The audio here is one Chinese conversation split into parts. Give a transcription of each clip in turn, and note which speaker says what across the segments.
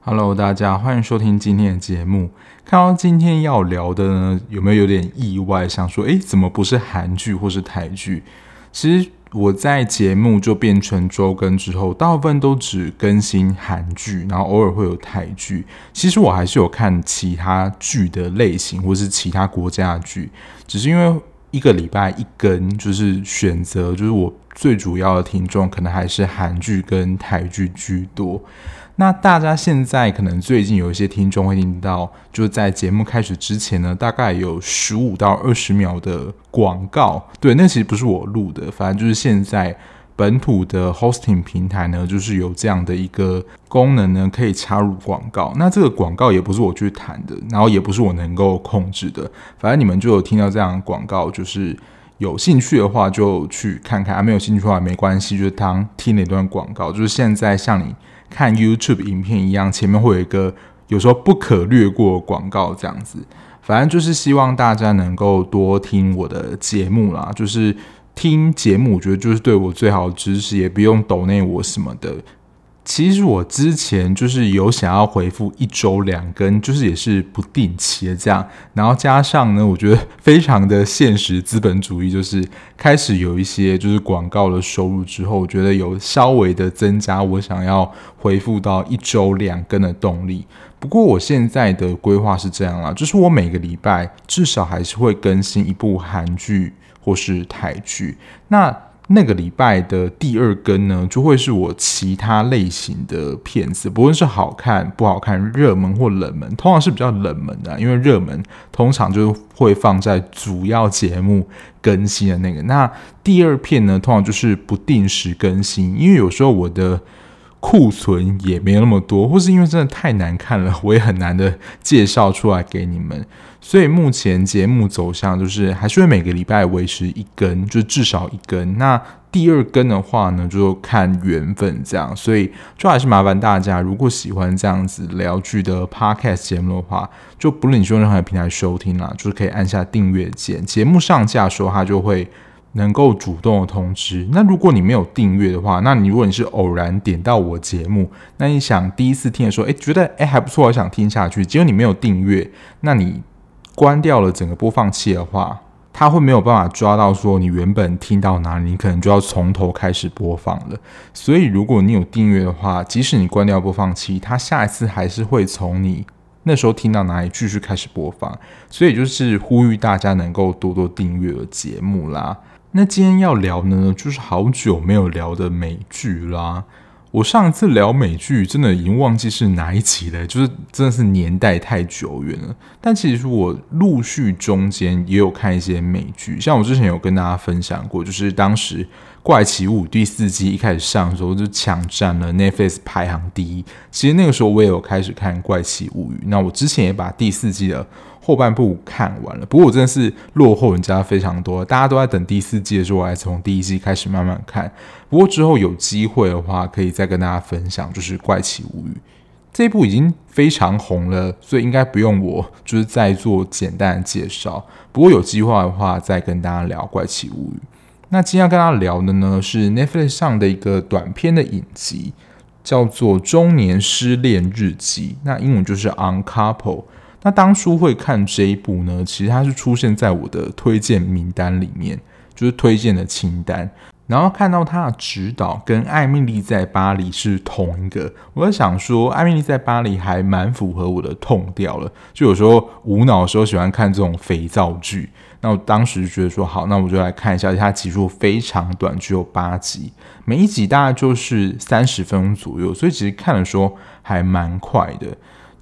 Speaker 1: Hello，大家欢迎收听今天的节目。看到今天要聊的呢，有没有有点意外？想说，诶，怎么不是韩剧或是台剧？其实我在节目就变成周更之后，大部分都只更新韩剧，然后偶尔会有台剧。其实我还是有看其他剧的类型，或是其他国家的剧，只是因为一个礼拜一更，就是选择，就是我最主要的听众可能还是韩剧跟台剧居多。那大家现在可能最近有一些听众会听到，就是在节目开始之前呢，大概有十五到二十秒的广告。对，那其实不是我录的，反正就是现在本土的 hosting 平台呢，就是有这样的一个功能呢，可以插入广告。那这个广告也不是我去谈的，然后也不是我能够控制的，反正你们就有听到这样广告，就是有兴趣的话就去看看，啊，没有兴趣的话没关系，就是当听了一段广告，就是现在像你。看 YouTube 影片一样，前面会有一个有时候不可略过广告这样子。反正就是希望大家能够多听我的节目啦，就是听节目，我觉得就是对我最好的支持，也不用抖内我什么的。其实我之前就是有想要回复一周两更，就是也是不定期的这样，然后加上呢，我觉得非常的现实资本主义，就是开始有一些就是广告的收入之后，我觉得有稍微的增加我想要回复到一周两更的动力。不过我现在的规划是这样啦，就是我每个礼拜至少还是会更新一部韩剧或是台剧。那那个礼拜的第二更呢，就会是我其他类型的片子，不论是好看不好看、热门或冷门，通常是比较冷门的，因为热门通常就会放在主要节目更新的那个。那第二片呢，通常就是不定时更新，因为有时候我的库存也没有那么多，或是因为真的太难看了，我也很难的介绍出来给你们。所以目前节目走向就是还是会每个礼拜维持一更，就至少一更。那第二更的话呢，就看缘分这样。所以就还是麻烦大家，如果喜欢这样子聊剧的 podcast 节目的话，就不论你是用任何平台收听啦，就是可以按下订阅键。节目上架的时候，它就会能够主动的通知。那如果你没有订阅的话，那你如果你是偶然点到我节目，那你想第一次听的时候，哎，觉得哎还不错，我想听下去，结果你没有订阅，那你。关掉了整个播放器的话，它会没有办法抓到说你原本听到哪里，你可能就要从头开始播放了。所以如果你有订阅的话，即使你关掉播放器，它下一次还是会从你那时候听到哪里继续开始播放。所以就是呼吁大家能够多多订阅的节目啦。那今天要聊呢，就是好久没有聊的美剧啦。我上次聊美剧，真的已经忘记是哪一集了，就是真的是年代太久远了。但其实我陆续中间也有看一些美剧，像我之前有跟大家分享过，就是当时《怪奇物语》第四季一开始上的时候，就抢占了 Netflix 排行第一。其实那个时候我也有开始看《怪奇物语》，那我之前也把第四季的。后半部看完了，不过我真的是落后人家非常多。大家都在等第四季的时候，我还从第一季开始慢慢看。不过之后有机会的话，可以再跟大家分享，就是《怪奇物语》这一部已经非常红了，所以应该不用我就是再做简单的介绍。不过有机会的话，再跟大家聊《怪奇物语》。那今天要跟大家聊的呢，是 Netflix 上的一个短片的影集，叫做《中年失恋日记》，那英文就是《Uncouple》。那当初会看这一部呢，其实它是出现在我的推荐名单里面，就是推荐的清单。然后看到他的指导跟《艾米莉在巴黎》是同一个，我在想说，《艾米莉在巴黎》还蛮符合我的痛调了。就有时候无脑的时候喜欢看这种肥皂剧，那我当时就觉得说好，那我就来看一下。它集数非常短，只有八集，每一集大概就是三十分钟左右，所以其实看的时候还蛮快的。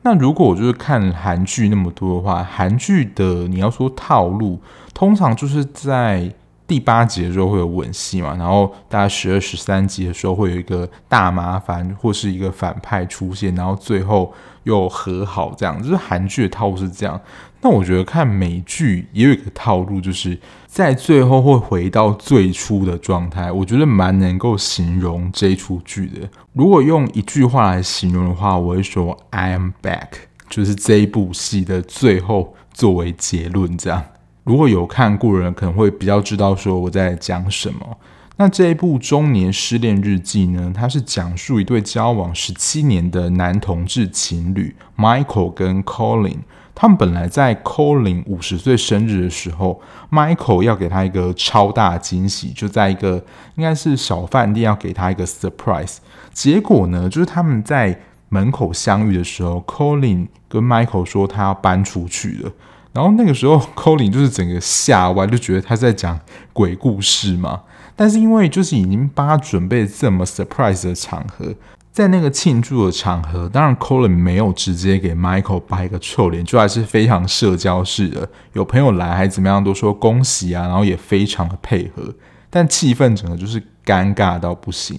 Speaker 1: 那如果我就是看韩剧那么多的话，韩剧的你要说套路，通常就是在第八集的时候会有吻戏嘛，然后大概十二、十三集的时候会有一个大麻烦或是一个反派出现，然后最后又和好，这样就是韩剧的套路是这样。那我觉得看美剧也有一个套路，就是在最后会回到最初的状态。我觉得蛮能够形容这一出剧的。如果用一句话来形容的话，我会说 “I am back”，就是这一部戏的最后作为结论这样。如果有看过的人，可能会比较知道说我在讲什么。那这一部《中年失恋日记》呢，它是讲述一对交往十七年的男同志情侣 Michael 跟 Colin。他们本来在 Colin 五十岁生日的时候，Michael 要给他一个超大惊喜，就在一个应该是小饭店要给他一个 surprise。结果呢，就是他们在门口相遇的时候，Colin 跟 Michael 说他要搬出去了。然后那个时候，Colin 就是整个吓歪，就觉得他在讲鬼故事嘛。但是因为就是已经帮他准备这么 surprise 的场合，在那个庆祝的场合，当然 Colin 没有直接给 Michael 摆一个臭脸，就还是非常社交式的，有朋友来还怎么样都说恭喜啊，然后也非常的配合，但气氛整个就是尴尬到不行。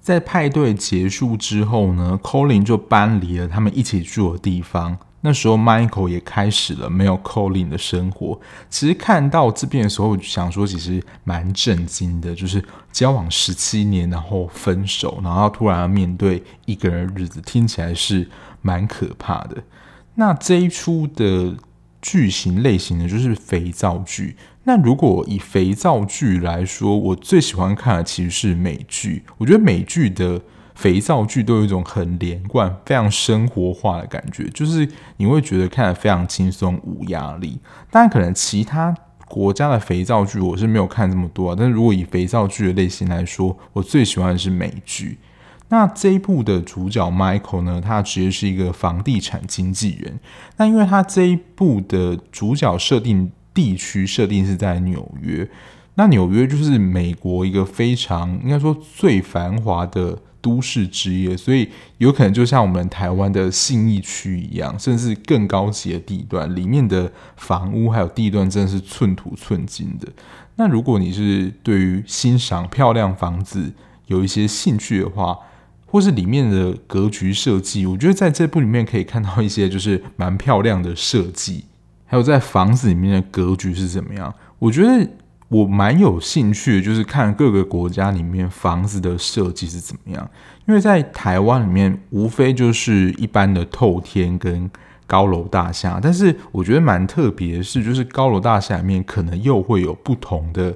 Speaker 1: 在派对结束之后呢，Colin 就搬离了他们一起住的地方。那时候，Michael 也开始了没有 Colin 的生活。其实看到这边的时候，我就想说，其实蛮震惊的，就是交往十七年，然后分手，然后突然要面对一个人的日子，听起来是蛮可怕的。那这一出的剧情类型呢，就是肥皂剧。那如果以肥皂剧来说，我最喜欢看的其实是美剧。我觉得美剧的。肥皂剧都有一种很连贯、非常生活化的感觉，就是你会觉得看得非常轻松、无压力。当然，可能其他国家的肥皂剧我是没有看这么多啊。但是如果以肥皂剧的类型来说，我最喜欢的是美剧。那这一部的主角 Michael 呢，他其实是一个房地产经纪人。那因为他这一部的主角设定地区设定是在纽约，那纽约就是美国一个非常应该说最繁华的。都市之夜，所以有可能就像我们台湾的信义区一样，甚至更高级的地段，里面的房屋还有地段真的是寸土寸金的。那如果你是对于欣赏漂亮房子有一些兴趣的话，或是里面的格局设计，我觉得在这部里面可以看到一些就是蛮漂亮的设计，还有在房子里面的格局是怎么样，我觉得。我蛮有兴趣，就是看各个国家里面房子的设计是怎么样。因为在台湾里面，无非就是一般的透天跟高楼大厦，但是我觉得蛮特别的是，就是高楼大厦里面可能又会有不同的。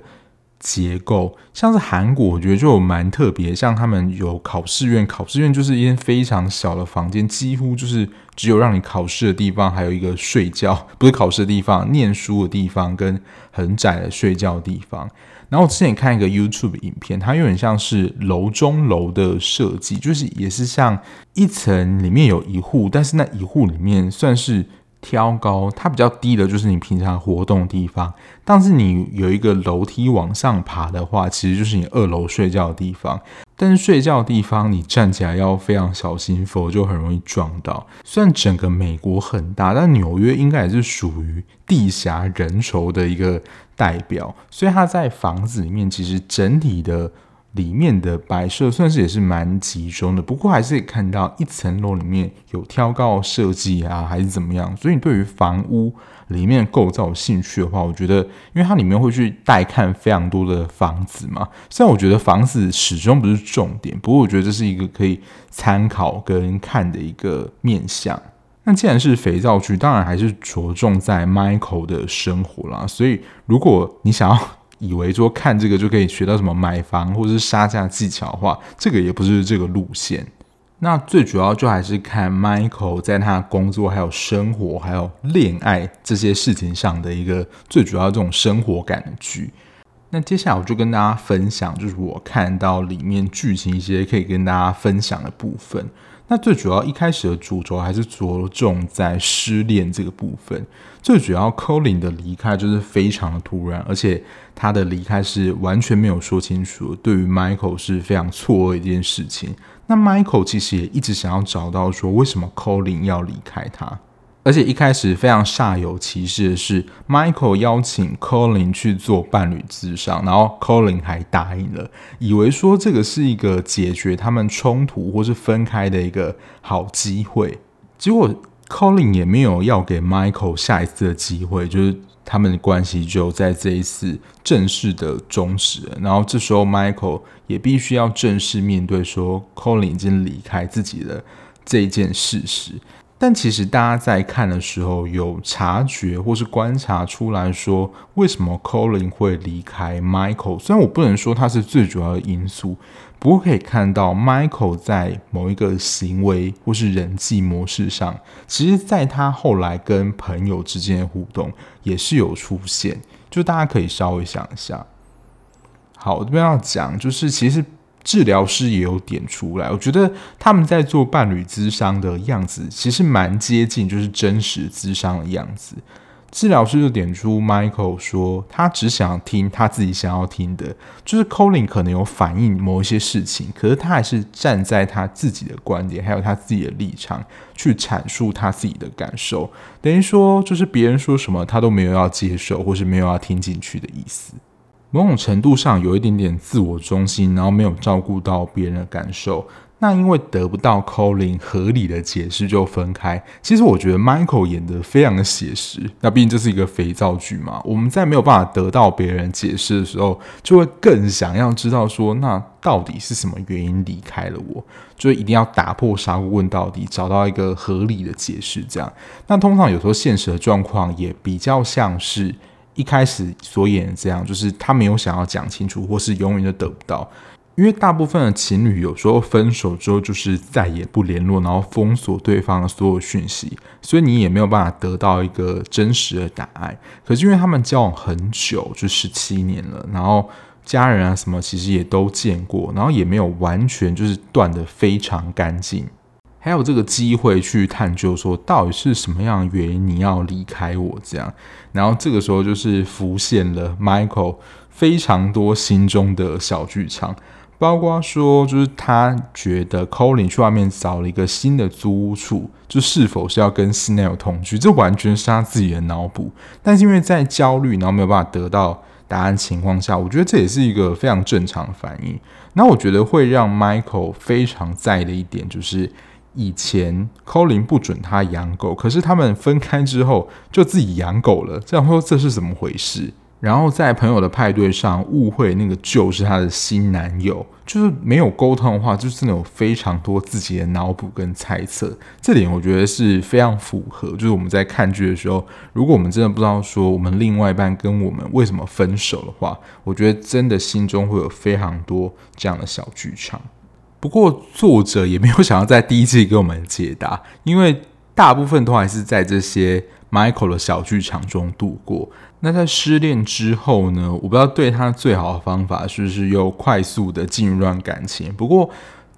Speaker 1: 结构像是韩国，我觉得就有蛮特别，像他们有考试院，考试院就是一间非常小的房间，几乎就是只有让你考试的地方，还有一个睡觉，不是考试的地方，念书的地方跟很窄的睡觉的地方。然后我之前看一个 YouTube 影片，它有点像是楼中楼的设计，就是也是像一层里面有一户，但是那一户里面算是。挑高，它比较低的就是你平常活动的地方，但是你有一个楼梯往上爬的话，其实就是你二楼睡觉的地方。但是睡觉的地方你站起来要非常小心，否则就很容易撞到。虽然整个美国很大，但纽约应该也是属于地狭人稠的一个代表，所以它在房子里面其实整体的。里面的摆设算是也是蛮集中的，不过还是可以看到一层楼里面有挑高设计啊，还是怎么样。所以你对于房屋里面构造有兴趣的话，我觉得，因为它里面会去带看非常多的房子嘛。虽然我觉得房子始终不是重点，不过我觉得这是一个可以参考跟看的一个面向。那既然是肥皂剧，当然还是着重在 Michael 的生活啦。所以如果你想要，以为说看这个就可以学到什么买房或者是杀价技巧的话，这个也不是这个路线。那最主要就还是看 Michael 在他工作、还有生活、还有恋爱这些事情上的一个最主要这种生活感的剧。那接下来我就跟大家分享，就是我看到里面剧情一些可以跟大家分享的部分。那最主要一开始的主轴还是着重在失恋这个部分。最主要，Colin 的离开就是非常的突然，而且他的离开是完全没有说清楚，对于 Michael 是非常错愕一件事情。那 Michael 其实也一直想要找到说，为什么 Colin 要离开他。而且一开始非常煞有其事的是，Michael 邀请 Colin 去做伴侣咨商，然后 Colin 还答应了，以为说这个是一个解决他们冲突或是分开的一个好机会。结果 Colin 也没有要给 Michael 下一次的机会，就是他们的关系就在这一次正式的终止了。然后这时候 Michael 也必须要正式面对说，Colin 已经离开自己的这件事实。但其实大家在看的时候，有察觉或是观察出来说，为什么 Colin 会离开 Michael？虽然我不能说他是最主要的因素，不过可以看到 Michael 在某一个行为或是人际模式上，其实在他后来跟朋友之间的互动也是有出现。就大家可以稍微想一下。好，我这边要讲，就是其实。治疗师也有点出来，我觉得他们在做伴侣咨商的样子，其实蛮接近，就是真实咨商的样子。治疗师就点出，Michael 说他只想听他自己想要听的，就是 Colin 可能有反映某一些事情，可是他还是站在他自己的观点，还有他自己的立场去阐述他自己的感受，等于说就是别人说什么他都没有要接受，或是没有要听进去的意思。某种程度上有一点点自我中心，然后没有照顾到别人的感受。那因为得不到 Colin 合理的解释就分开。其实我觉得 Michael 演得非常的写实。那毕竟这是一个肥皂剧嘛，我们在没有办法得到别人解释的时候，就会更想要知道说，那到底是什么原因离开了我？就一定要打破砂锅问到底，找到一个合理的解释。这样，那通常有时候现实的状况也比较像是。一开始所演的这样，就是他没有想要讲清楚，或是永远都得不到。因为大部分的情侣有时候分手之后，就是再也不联络，然后封锁对方的所有讯息，所以你也没有办法得到一个真实的答案。可是因为他们交往很久，就十七年了，然后家人啊什么其实也都见过，然后也没有完全就是断得非常干净。还有这个机会去探究，说到底是什么样的原因你要离开我这样，然后这个时候就是浮现了 Michael 非常多心中的小剧场，包括说就是他觉得 Colin 去外面找了一个新的租屋处，就是否是要跟新男友同居，这完全是他自己的脑补。但是因为在焦虑，然后没有办法得到答案情况下，我觉得这也是一个非常正常的反应。那我觉得会让 Michael 非常在意的一点就是。以前 Colin 不准他养狗，可是他们分开之后就自己养狗了。这样说这是怎么回事？然后在朋友的派对上误会那个 Joe 是他的新男友，就是没有沟通的话，就真的有非常多自己的脑补跟猜测。这点我觉得是非常符合，就是我们在看剧的时候，如果我们真的不知道说我们另外一半跟我们为什么分手的话，我觉得真的心中会有非常多这样的小剧场。不过作者也没有想要在第一季给我们解答，因为大部分都还是在这些 Michael 的小剧场中度过。那在失恋之后呢？我不知道对他最好的方法是不是又快速的进入一段感情。不过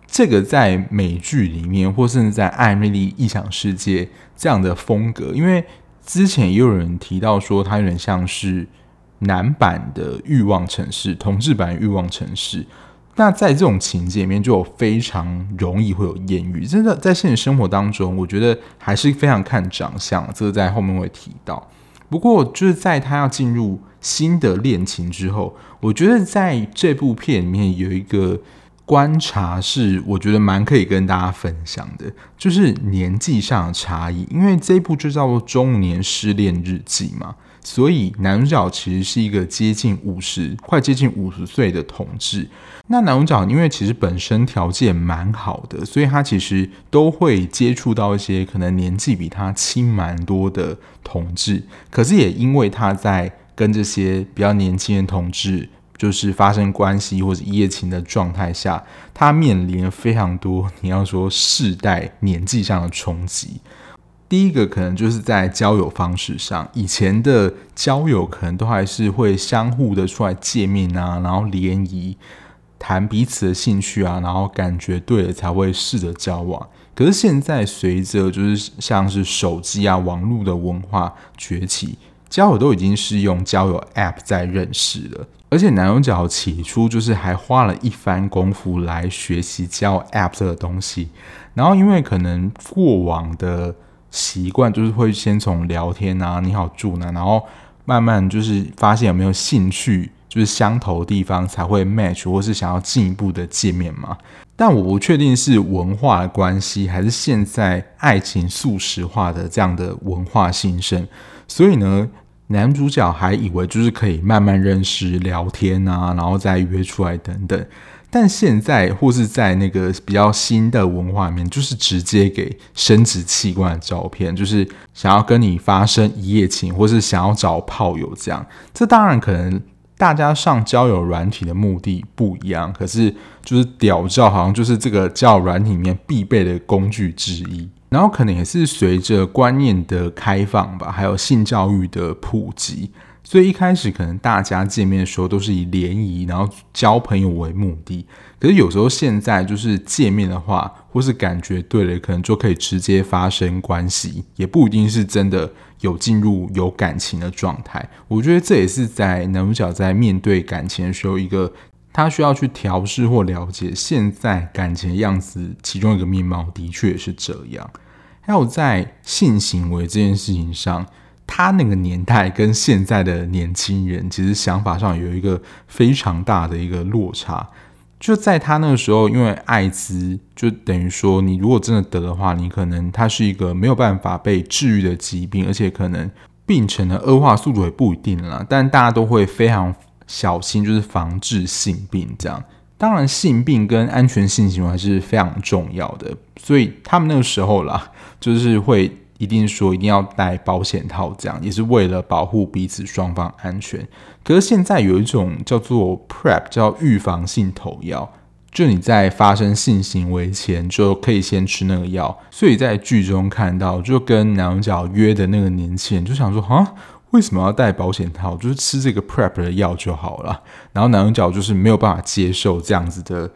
Speaker 1: 这个在美剧里面，或甚至在《艾蜜莉异想世界》这样的风格，因为之前也有人提到说，他有点像是男版的欲望城市，同志版欲望城市。那在这种情节里面，就有非常容易会有艳遇。真的在现实生活当中，我觉得还是非常看长相，这个在后面会提到。不过，就是在他要进入新的恋情之后，我觉得在这部片里面有一个观察是，我觉得蛮可以跟大家分享的，就是年纪上的差异。因为这一部就叫做《中年失恋日记》嘛。所以男主角其实是一个接近五十、快接近五十岁的同志。那男主角因为其实本身条件蛮好的，所以他其实都会接触到一些可能年纪比他轻蛮多的同志。可是也因为他在跟这些比较年轻的同志就是发生关系或者一夜情的状态下，他面临非常多你要说世代年纪上的冲击。第一个可能就是在交友方式上，以前的交友可能都还是会相互的出来见面啊，然后联谊，谈彼此的兴趣啊，然后感觉对了才会试着交往。可是现在随着就是像是手机啊、网络的文化崛起，交友都已经是用交友 App 在认识了，而且男主角起初就是还花了一番功夫来学习交友 App 这个东西，然后因为可能过往的。习惯就是会先从聊天啊，你好住哪，然后慢慢就是发现有没有兴趣，就是相投的地方才会 match，或是想要进一步的见面嘛。但我不确定是文化的关系，还是现在爱情速食化的这样的文化兴盛，所以呢，男主角还以为就是可以慢慢认识、聊天啊，然后再约出来等等。但现在或是在那个比较新的文化里面，就是直接给生殖器官的照片，就是想要跟你发生一夜情，或是想要找炮友这样。这当然可能大家上交友软体的目的不一样，可是就是屌照好像就是这个交友软体里面必备的工具之一。然后可能也是随着观念的开放吧，还有性教育的普及。所以一开始可能大家见面的时候都是以联谊，然后交朋友为目的。可是有时候现在就是见面的话，或是感觉对了，可能就可以直接发生关系，也不一定是真的有进入有感情的状态。我觉得这也是在男主角在面对感情的时候，一个他需要去调试或了解现在感情的样子，其中一个面貌的确是这样。还有在性行为这件事情上。他那个年代跟现在的年轻人，其实想法上有一个非常大的一个落差。就在他那个时候，因为艾滋，就等于说，你如果真的得的话，你可能它是一个没有办法被治愈的疾病，而且可能病程的恶化速度也不一定啦。但大家都会非常小心，就是防治性病这样。当然，性病跟安全性行为还是非常重要的，所以他们那个时候啦，就是会。一定说一定要戴保险套，这样也是为了保护彼此双方安全。可是现在有一种叫做 PrEP，叫预防性投药，就你在发生性行为前就可以先吃那个药。所以在剧中看到，就跟男主角约的那个年轻人就想说：啊，为什么要戴保险套？就是吃这个 PrEP 的药就好了。然后男主角就是没有办法接受这样子的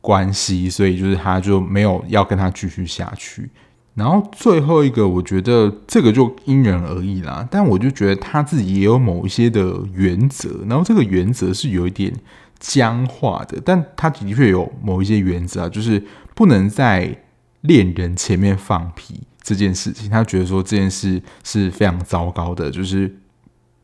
Speaker 1: 关系，所以就是他就没有要跟他继续下去。然后最后一个，我觉得这个就因人而异啦。但我就觉得他自己也有某一些的原则，然后这个原则是有一点僵化的，但他的确有某一些原则啊，就是不能在恋人前面放屁这件事情。他觉得说这件事是非常糟糕的，就是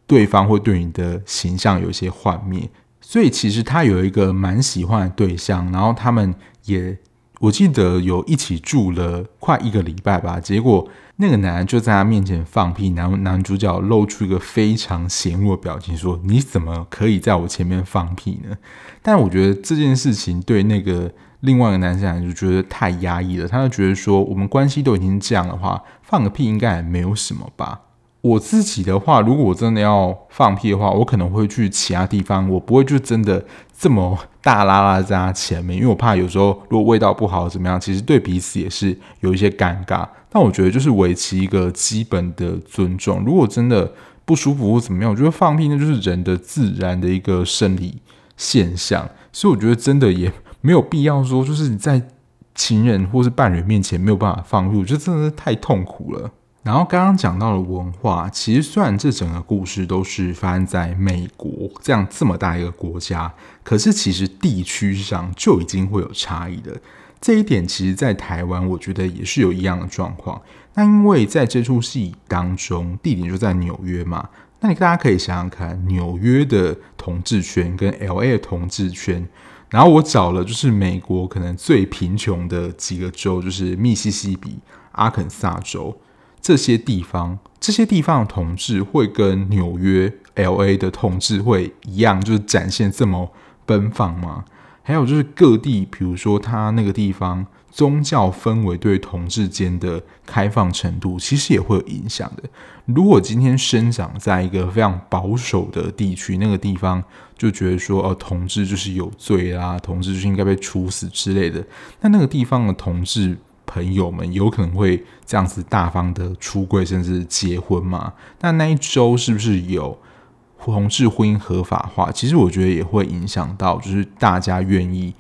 Speaker 1: 对方会对你的形象有一些幻灭。所以其实他有一个蛮喜欢的对象，然后他们也。我记得有一起住了快一个礼拜吧，结果那个男人就在他面前放屁，男男主角露出一个非常嫌恶的表情，说：“你怎么可以在我前面放屁呢？”但我觉得这件事情对那个另外一个男生来说，就觉得太压抑了，他就觉得说，我们关系都已经这样的话，放个屁应该也没有什么吧。我自己的话，如果我真的要放屁的话，我可能会去其他地方，我不会就真的这么大拉拉在他前面，因为我怕有时候如果味道不好怎么样，其实对彼此也是有一些尴尬。但我觉得就是维持一个基本的尊重。如果真的不舒服或怎么样，我觉得放屁那就是人的自然的一个生理现象，所以我觉得真的也没有必要说，就是你在情人或是伴侣面前没有办法放屁，我觉得真的是太痛苦了。然后刚刚讲到了文化，其实虽然这整个故事都是发生在美国这样这么大一个国家，可是其实地区上就已经会有差异的。这一点其实，在台湾我觉得也是有一样的状况。那因为在这出戏当中，地点就在纽约嘛，那你大家可以想想看，纽约的同志圈跟 LA 的同志圈，然后我找了就是美国可能最贫穷的几个州，就是密西西比、阿肯萨州。这些地方，这些地方的同志会跟纽约 LA 的同志会一样，就是展现这么奔放吗？还有就是各地，比如说他那个地方宗教氛围对同志间的开放程度，其实也会有影响的。如果今天生长在一个非常保守的地区，那个地方就觉得说，哦，同志就是有罪啦，同志就是应该被处死之类的，那那个地方的同志。朋友们有可能会这样子大方的出柜，甚至结婚嘛？那那一周是不是有同志婚姻合法化？其实我觉得也会影响到，就是大家愿意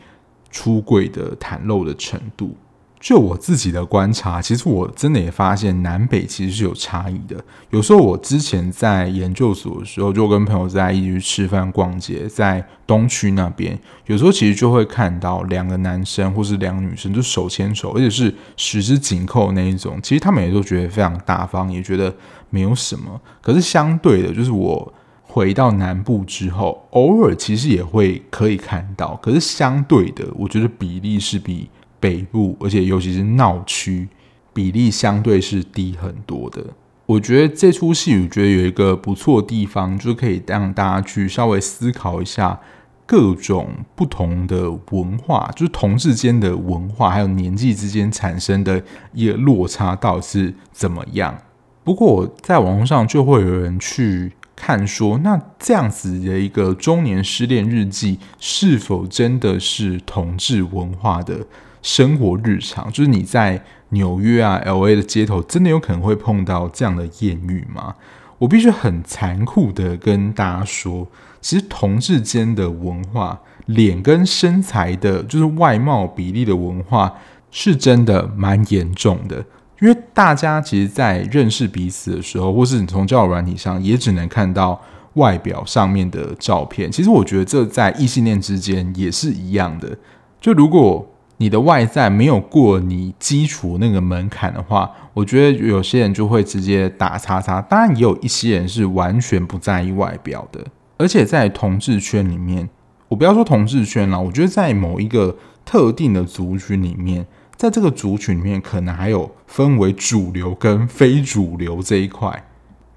Speaker 1: 出柜的袒露的程度。就我自己的观察，其实我真的也发现南北其实是有差异的。有时候我之前在研究所的时候，就跟朋友在一起去吃饭、逛街，在东区那边，有时候其实就会看到两个男生或是两个女生就手牵手，而且是十指紧扣那一种。其实他们也都觉得非常大方，也觉得没有什么。可是相对的，就是我回到南部之后，偶尔其实也会可以看到。可是相对的，我觉得比例是比。北部，而且尤其是闹区，比例相对是低很多的。我觉得这出戏，我觉得有一个不错的地方，就是可以让大家去稍微思考一下，各种不同的文化，就是同志间的文化，还有年纪之间产生的一个落差到底是怎么样。不过在网络上就会有人去看说，那这样子的一个中年失恋日记，是否真的是同志文化的生活日常？就是你在纽约啊、LA 的街头，真的有可能会碰到这样的艳遇吗？我必须很残酷的跟大家说，其实同志间的文化，脸跟身材的，就是外貌比例的文化，是真的蛮严重的。因为大家其实，在认识彼此的时候，或是你从交友软体上，也只能看到外表上面的照片。其实，我觉得这在异性恋之间也是一样的。就如果你的外在没有过你基础那个门槛的话，我觉得有些人就会直接打叉叉。当然，也有一些人是完全不在意外表的。而且在同志圈里面，我不要说同志圈了，我觉得在某一个特定的族群里面，在这个族群里面，可能还有分为主流跟非主流这一块。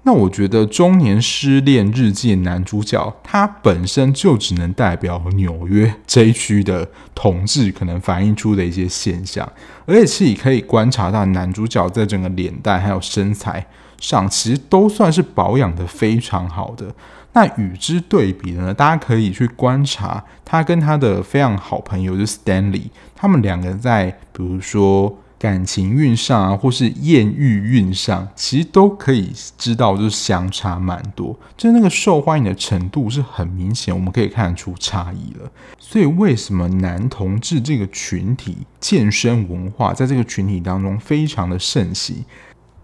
Speaker 1: 那我觉得中年失恋日记男主角，他本身就只能代表纽约这一区的同志可能反映出的一些现象，而且其实可以观察到男主角在整个脸蛋还有身材上，其实都算是保养得非常好的。那与之对比呢，大家可以去观察他跟他的非常好朋友就是 Stanley，他们两个在比如说。感情运上啊，或是艳遇运上，其实都可以知道，就是相差蛮多，就是那个受欢迎的程度是很明显，我们可以看得出差异了。所以，为什么男同志这个群体健身文化在这个群体当中非常的盛行？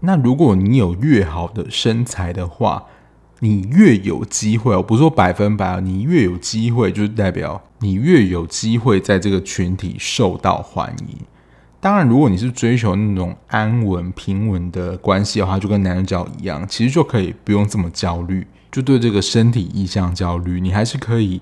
Speaker 1: 那如果你有越好的身材的话，你越有机会，我不是说百分百，你越有机会，就是代表你越有机会在这个群体受到欢迎。当然，如果你是追求那种安稳、平稳的关系的话，就跟男人交一样，其实就可以不用这么焦虑，就对这个身体意向焦虑，你还是可以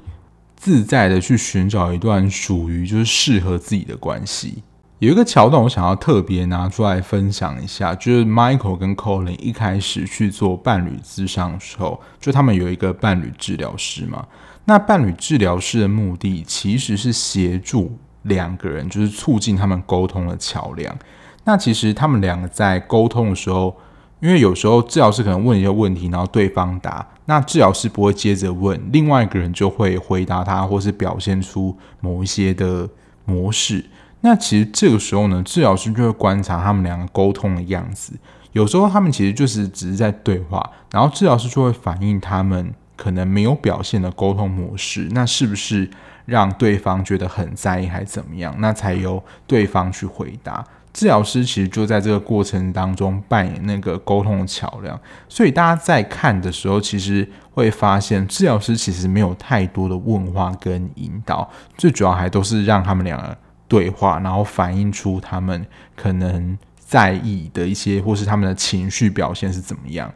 Speaker 1: 自在的去寻找一段属于就是适合自己的关系。有一个桥段，我想要特别拿出来分享一下，就是 Michael 跟 Colin 一开始去做伴侣咨商的时候，就他们有一个伴侣治疗师嘛。那伴侣治疗师的目的其实是协助。两个人就是促进他们沟通的桥梁。那其实他们两个在沟通的时候，因为有时候治疗师可能问一些问题，然后对方答，那治疗师不会接着问，另外一个人就会回答他，或是表现出某一些的模式。那其实这个时候呢，治疗师就会观察他们两个沟通的样子。有时候他们其实就是只是在对话，然后治疗师就会反映他们可能没有表现的沟通模式。那是不是？让对方觉得很在意，还怎么样？那才由对方去回答。治疗师其实就在这个过程当中扮演那个沟通的桥梁。所以大家在看的时候，其实会发现治疗师其实没有太多的问话跟引导，最主要还都是让他们两个对话，然后反映出他们可能在意的一些，或是他们的情绪表现是怎么样。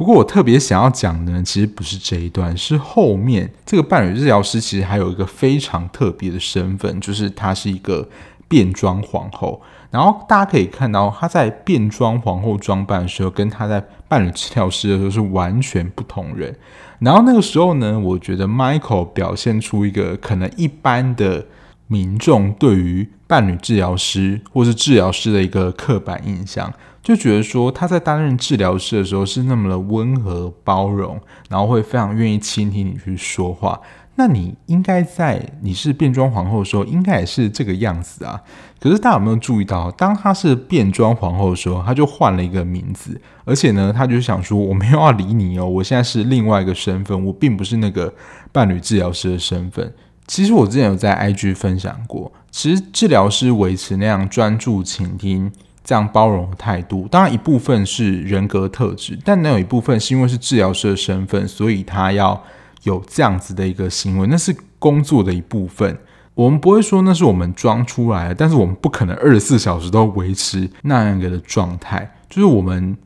Speaker 1: 不过我特别想要讲的呢，其实不是这一段，是后面这个伴侣治疗师其实还有一个非常特别的身份，就是她是一个变装皇后。然后大家可以看到，她在变装皇后装扮的时候，跟她在伴侣治疗师的时候是完全不同人。然后那个时候呢，我觉得 Michael 表现出一个可能一般的民众对于伴侣治疗师或是治疗师的一个刻板印象。就觉得说他在担任治疗师的时候是那么的温和包容，然后会非常愿意倾听你去说话。那你应该在你是变装皇后的时候，应该也是这个样子啊。可是大家有没有注意到，当他是变装皇后的时候，他就换了一个名字，而且呢，他就想说我没有要理你哦，我现在是另外一个身份，我并不是那个伴侣治疗师的身份。其实我之前有在 IG 分享过，其实治疗师维持那样专注倾听。这样包容的态度，当然一部分是人格特质，但能有一部分是因为是治疗师的身份，所以他要有这样子的一个行为，那是工作的一部分。我们不会说那是我们装出来的，但是我们不可能二十四小时都维持那样一个的状态。就是我们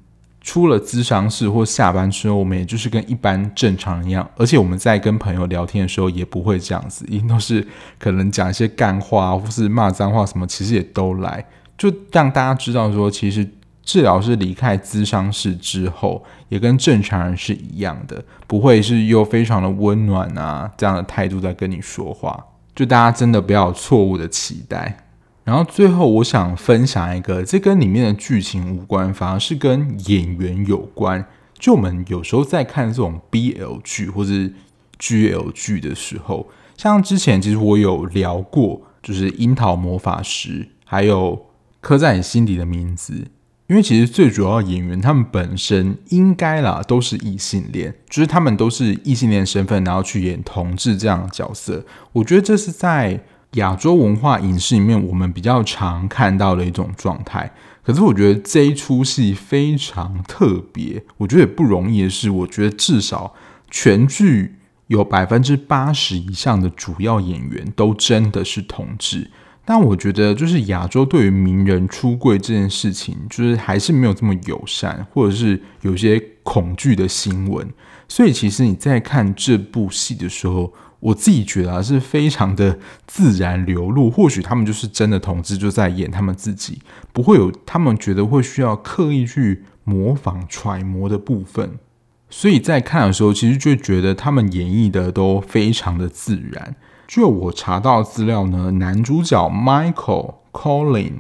Speaker 1: 出了咨商室或下班之后，我们也就是跟一般正常一样，而且我们在跟朋友聊天的时候也不会这样子，一定都是可能讲一些干话或是骂脏话什么，其实也都来。就让大家知道说，其实治疗师离开咨商室之后，也跟正常人是一样的，不会是又非常的温暖啊这样的态度在跟你说话。就大家真的不要有错误的期待。然后最后，我想分享一个，这跟里面的剧情无关，反而是跟演员有关。就我们有时候在看这种 BL 剧或者 GL 剧的时候，像之前其实我有聊过，就是《樱桃魔法师》，还有《刻在你心底的名字》。因为其实最主要演员他们本身应该啦都是异性恋，就是他们都是异性恋身份，然后去演同志这样的角色。我觉得这是在。亚洲文化影视里面，我们比较常看到的一种状态。可是，我觉得这一出戏非常特别。我觉得也不容易的是，我觉得至少全剧有百分之八十以上的主要演员都真的是同志。但我觉得，就是亚洲对于名人出柜这件事情，就是还是没有这么友善，或者是有些恐惧的新闻。所以，其实你在看这部戏的时候，我自己觉得，是非常的自然流露。或许他们就是真的同志，就在演他们自己，不会有他们觉得会需要刻意去模仿揣摩的部分。所以在看的时候，其实就觉得他们演绎的都非常的自然。就我查到资料呢，男主角 Michael、Colin、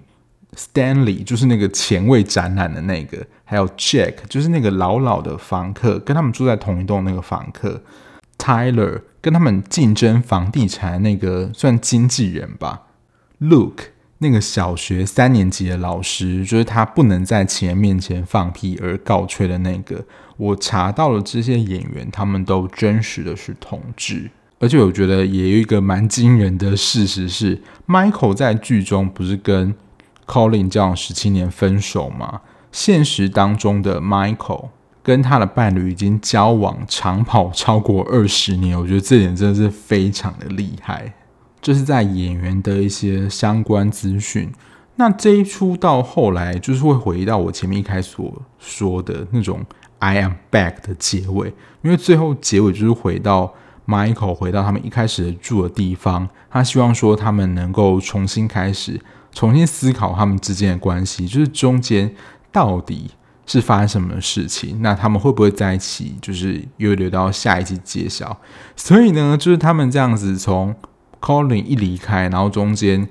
Speaker 1: Stanley 就是那个前卫展览的那个，还有 Jack 就是那个老老的房客，跟他们住在同一栋那个房客。Tyler 跟他们竞争房地产那个算经纪人吧，Luke 那个小学三年级的老师，就是他不能在情人面前放屁而告吹的那个。我查到了这些演员，他们都真实的是同志，而且我觉得也有一个蛮惊人的事实是，Michael 在剧中不是跟 Colin 交往十七年分手吗？现实当中的 Michael。跟他的伴侣已经交往长跑超过二十年，我觉得这点真的是非常的厉害。这是在演员的一些相关资讯。那这一出到后来就是会回到我前面一开始所说的那种 I am back 的结尾，因为最后结尾就是回到 Michael 回到他们一开始住的地方，他希望说他们能够重新开始，重新思考他们之间的关系，就是中间到底。是发生什么事情？那他们会不会在一起？就是又留到下一季揭晓。所以呢，就是他们这样子从 Colin 一离开，然后中间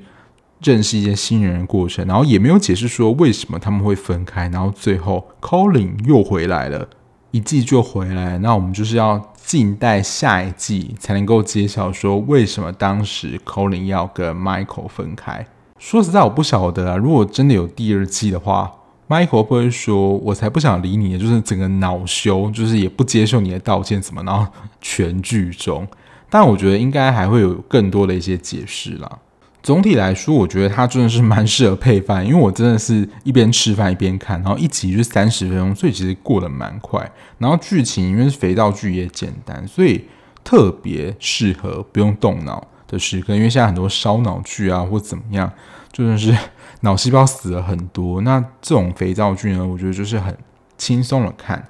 Speaker 1: 认识一些新人的过程，然后也没有解释说为什么他们会分开，然后最后 Colin 又回来了，一季就回来。那我们就是要静待下一季才能够揭晓说为什么当时 Colin 要跟 Michael 分开。说实在，我不晓得啊。如果真的有第二季的话。Michael 不会说：“我才不想理你，就是整个恼羞，就是也不接受你的道歉怎么。”然后全剧终，但我觉得应该还会有更多的一些解释啦。总体来说，我觉得它真的是蛮适合配饭，因为我真的是一边吃饭一边看，然后一集就三十分钟，所以其实过得蛮快。然后剧情因为肥皂剧也简单，所以特别适合不用动脑的时刻。因为现在很多烧脑剧啊或怎么样，就算是。脑细胞死了很多，那这种肥皂剧呢，我觉得就是很轻松的看。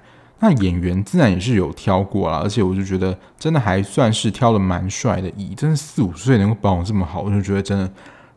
Speaker 1: 那演员自然也是有挑过啦，而且我就觉得真的还算是挑的蛮帅的。以真的四五岁能够保养这么好，我就觉得真的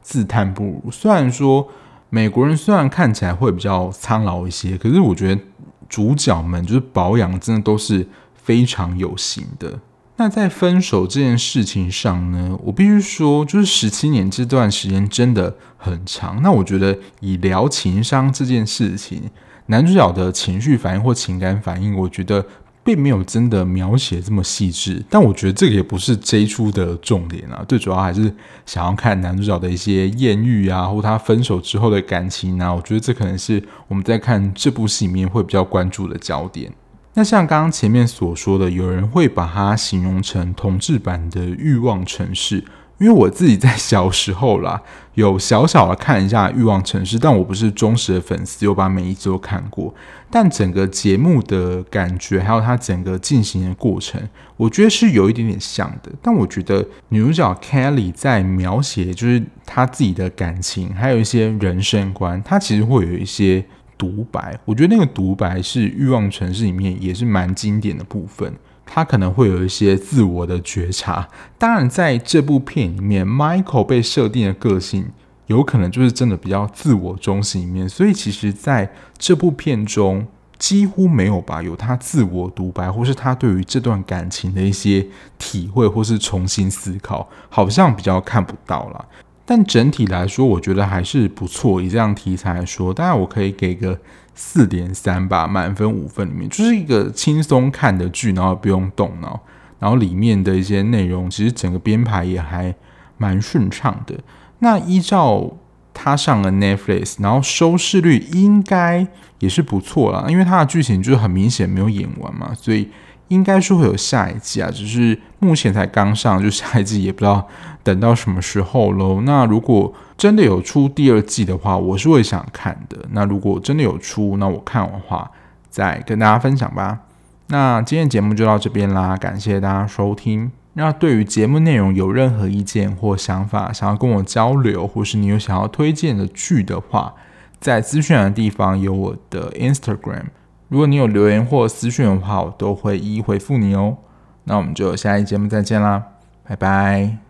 Speaker 1: 自叹不如。虽然说美国人虽然看起来会比较苍老一些，可是我觉得主角们就是保养真的都是非常有型的。那在分手这件事情上呢，我必须说，就是十七年这段时间真的很长。那我觉得以聊情商这件事情，男主角的情绪反应或情感反应，我觉得并没有真的描写这么细致。但我觉得这个也不是这一出的重点啊，最主要还是想要看男主角的一些艳遇啊，或他分手之后的感情啊。我觉得这可能是我们在看这部戏里面会比较关注的焦点。那像刚刚前面所说的，有人会把它形容成同志版的《欲望城市》，因为我自己在小时候啦，有小小的看一下《欲望城市》，但我不是忠实的粉丝，有把每一集都看过。但整个节目的感觉，还有它整个进行的过程，我觉得是有一点点像的。但我觉得女主角 Kelly 在描写就是她自己的感情，还有一些人生观，她其实会有一些。独白，我觉得那个独白是《欲望城市》里面也是蛮经典的部分。他可能会有一些自我的觉察。当然，在这部片里面，Michael 被设定的个性有可能就是真的比较自我中心一面。所以其实在这部片中。几乎没有吧，有他自我独白，或是他对于这段感情的一些体会，或是重新思考，好像比较看不到啦。但整体来说，我觉得还是不错。以这样题材来说，当然我可以给个四点三吧，满分五分里面，就是一个轻松看的剧，然后不用动脑，然后里面的一些内容，其实整个编排也还蛮顺畅的。那依照他上了 Netflix，然后收视率应该。也是不错啦，因为它的剧情就是很明显没有演完嘛，所以应该是会有下一季啊。只是目前才刚上，就下一季也不知道等到什么时候喽。那如果真的有出第二季的话，我是会想看的。那如果真的有出，那我看完的话再跟大家分享吧。那今天节目就到这边啦，感谢大家收听。那对于节目内容有任何意见或想法，想要跟我交流，或是你有想要推荐的剧的话，在资讯栏的地方有我的 Instagram，如果你有留言或私讯的话，我都会一一回复你哦。那我们就下一节目再见啦，拜拜。